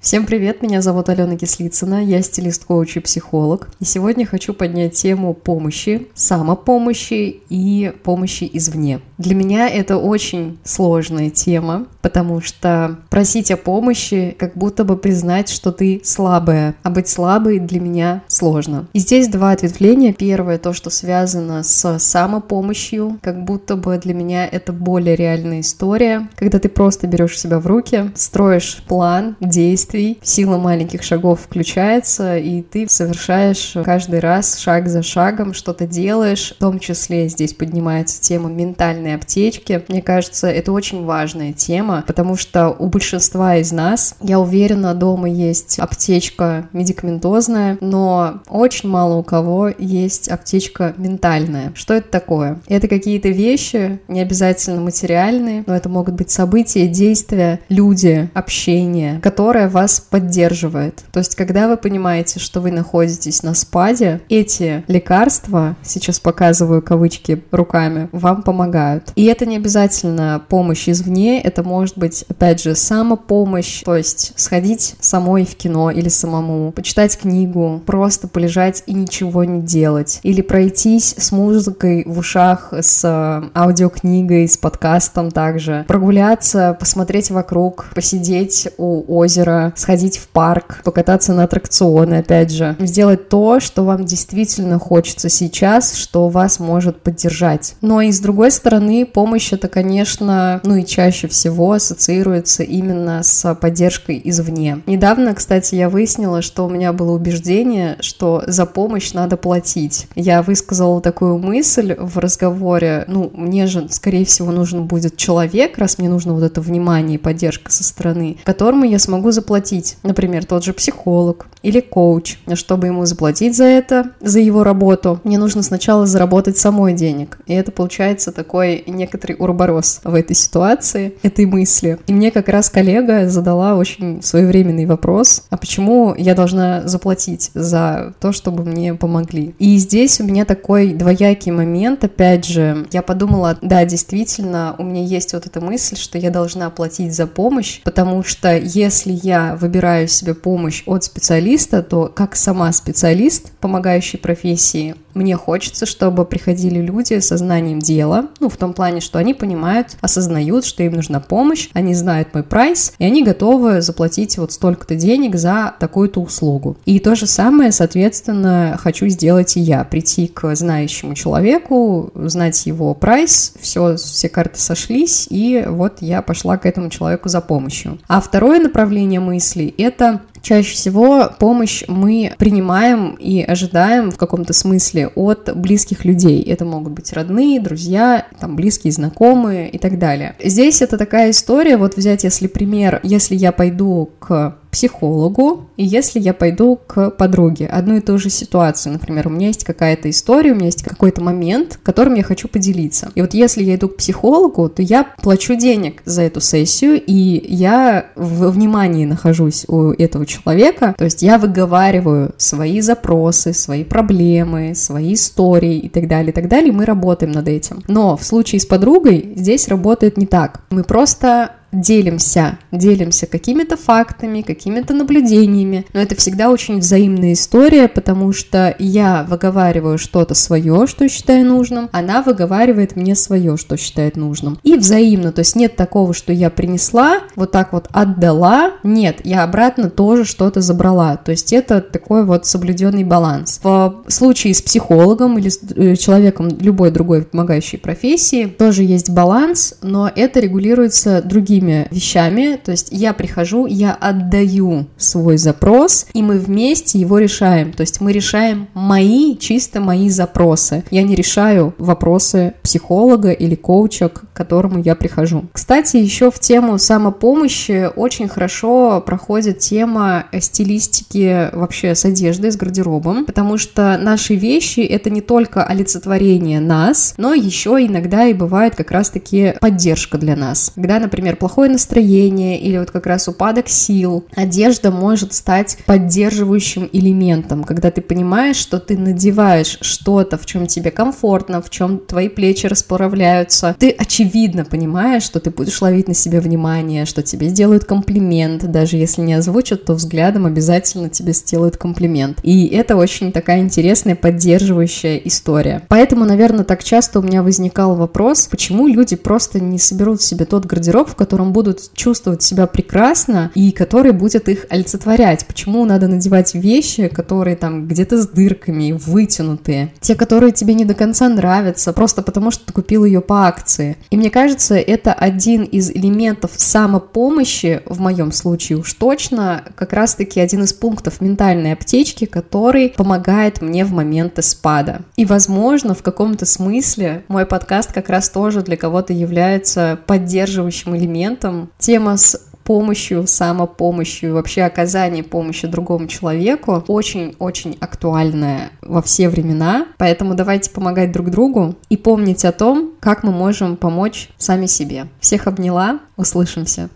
Всем привет, меня зовут Алена Кислицына, я стилист, коуч и психолог. И сегодня хочу поднять тему помощи, самопомощи и помощи извне. Для меня это очень сложная тема, потому что просить о помощи как будто бы признать, что ты слабая, а быть слабой для меня сложно. И здесь два ответвления. Первое, то, что связано с самопомощью, как будто бы для меня это более реальная история, когда ты просто берешь себя в руки, строишь план действий, действий, сила маленьких шагов включается, и ты совершаешь каждый раз шаг за шагом, что-то делаешь, в том числе здесь поднимается тема ментальной аптечки. Мне кажется, это очень важная тема, потому что у большинства из нас, я уверена, дома есть аптечка медикаментозная, но очень мало у кого есть аптечка ментальная. Что это такое? Это какие-то вещи, не обязательно материальные, но это могут быть события, действия, люди, общение, которое вас поддерживает. То есть, когда вы понимаете, что вы находитесь на спаде, эти лекарства, сейчас показываю кавычки руками, вам помогают. И это не обязательно помощь извне, это может быть, опять же, самопомощь, то есть сходить самой в кино или самому, почитать книгу, просто полежать и ничего не делать, или пройтись с музыкой в ушах, с аудиокнигой, с подкастом также, прогуляться, посмотреть вокруг, посидеть у озера, сходить в парк, покататься на аттракционы, опять же. Сделать то, что вам действительно хочется сейчас, что вас может поддержать. Но и с другой стороны, помощь это, конечно, ну и чаще всего ассоциируется именно с поддержкой извне. Недавно, кстати, я выяснила, что у меня было убеждение, что за помощь надо платить. Я высказала такую мысль в разговоре, ну, мне же, скорее всего, нужен будет человек, раз мне нужно вот это внимание и поддержка со стороны, которому я смогу заплатить заплатить, например, тот же психолог или коуч, чтобы ему заплатить за это, за его работу, мне нужно сначала заработать самой денег. И это получается такой некоторый уроборос в этой ситуации, этой мысли. И мне как раз коллега задала очень своевременный вопрос, а почему я должна заплатить за то, чтобы мне помогли? И здесь у меня такой двоякий момент, опять же, я подумала, да, действительно, у меня есть вот эта мысль, что я должна платить за помощь, потому что если я выбираю себе помощь от специалиста, то как сама специалист, помогающий профессии, мне хочется, чтобы приходили люди со знанием дела, ну, в том плане, что они понимают, осознают, что им нужна помощь, они знают мой прайс, и они готовы заплатить вот столько-то денег за такую-то услугу. И то же самое, соответственно, хочу сделать и я, прийти к знающему человеку, знать его прайс, все, все карты сошлись, и вот я пошла к этому человеку за помощью. А второе направление мыслей – это Чаще всего помощь мы принимаем и ожидаем в каком-то смысле от близких людей. Это могут быть родные, друзья, там, близкие, знакомые и так далее. Здесь это такая история, вот взять, если пример, если я пойду к психологу, и если я пойду к подруге, одну и ту же ситуацию, например, у меня есть какая-то история, у меня есть какой-то момент, которым я хочу поделиться. И вот если я иду к психологу, то я плачу денег за эту сессию, и я в внимании нахожусь у этого человека, то есть я выговариваю свои запросы, свои проблемы, свои истории и так далее, и так далее, и мы работаем над этим. Но в случае с подругой здесь работает не так. Мы просто делимся, делимся какими-то фактами, какими-то наблюдениями, но это всегда очень взаимная история, потому что я выговариваю что-то свое, что считаю нужным, она выговаривает мне свое, что считает нужным. И взаимно, то есть нет такого, что я принесла, вот так вот отдала, нет, я обратно тоже что-то забрала, то есть это такой вот соблюденный баланс. В случае с психологом или с э, человеком любой другой помогающей профессии тоже есть баланс, но это регулируется другими другими вещами. То есть я прихожу, я отдаю свой запрос, и мы вместе его решаем. То есть мы решаем мои, чисто мои запросы. Я не решаю вопросы психолога или коуча, к которому я прихожу. Кстати, еще в тему самопомощи очень хорошо проходит тема стилистики вообще с одеждой, с гардеробом, потому что наши вещи — это не только олицетворение нас, но еще иногда и бывает как раз-таки поддержка для нас. Когда, например, плохо плохое настроение или вот как раз упадок сил, одежда может стать поддерживающим элементом, когда ты понимаешь, что ты надеваешь что-то, в чем тебе комфортно, в чем твои плечи расправляются. Ты очевидно понимаешь, что ты будешь ловить на себе внимание, что тебе сделают комплимент, даже если не озвучат, то взглядом обязательно тебе сделают комплимент. И это очень такая интересная поддерживающая история. Поэтому, наверное, так часто у меня возникал вопрос, почему люди просто не соберут себе тот гардероб, в котором будут чувствовать себя прекрасно и который будет их олицетворять. Почему надо надевать вещи, которые там где-то с дырками, вытянутые, те, которые тебе не до конца нравятся, просто потому что ты купил ее по акции. И мне кажется, это один из элементов самопомощи, в моем случае уж точно, как раз-таки один из пунктов ментальной аптечки, который помогает мне в моменты спада. И, возможно, в каком-то смысле мой подкаст как раз тоже для кого-то является поддерживающим элементом. Тема с помощью, самопомощью, вообще оказание помощи другому человеку очень-очень актуальная во все времена. Поэтому давайте помогать друг другу и помнить о том, как мы можем помочь сами себе. Всех обняла, услышимся.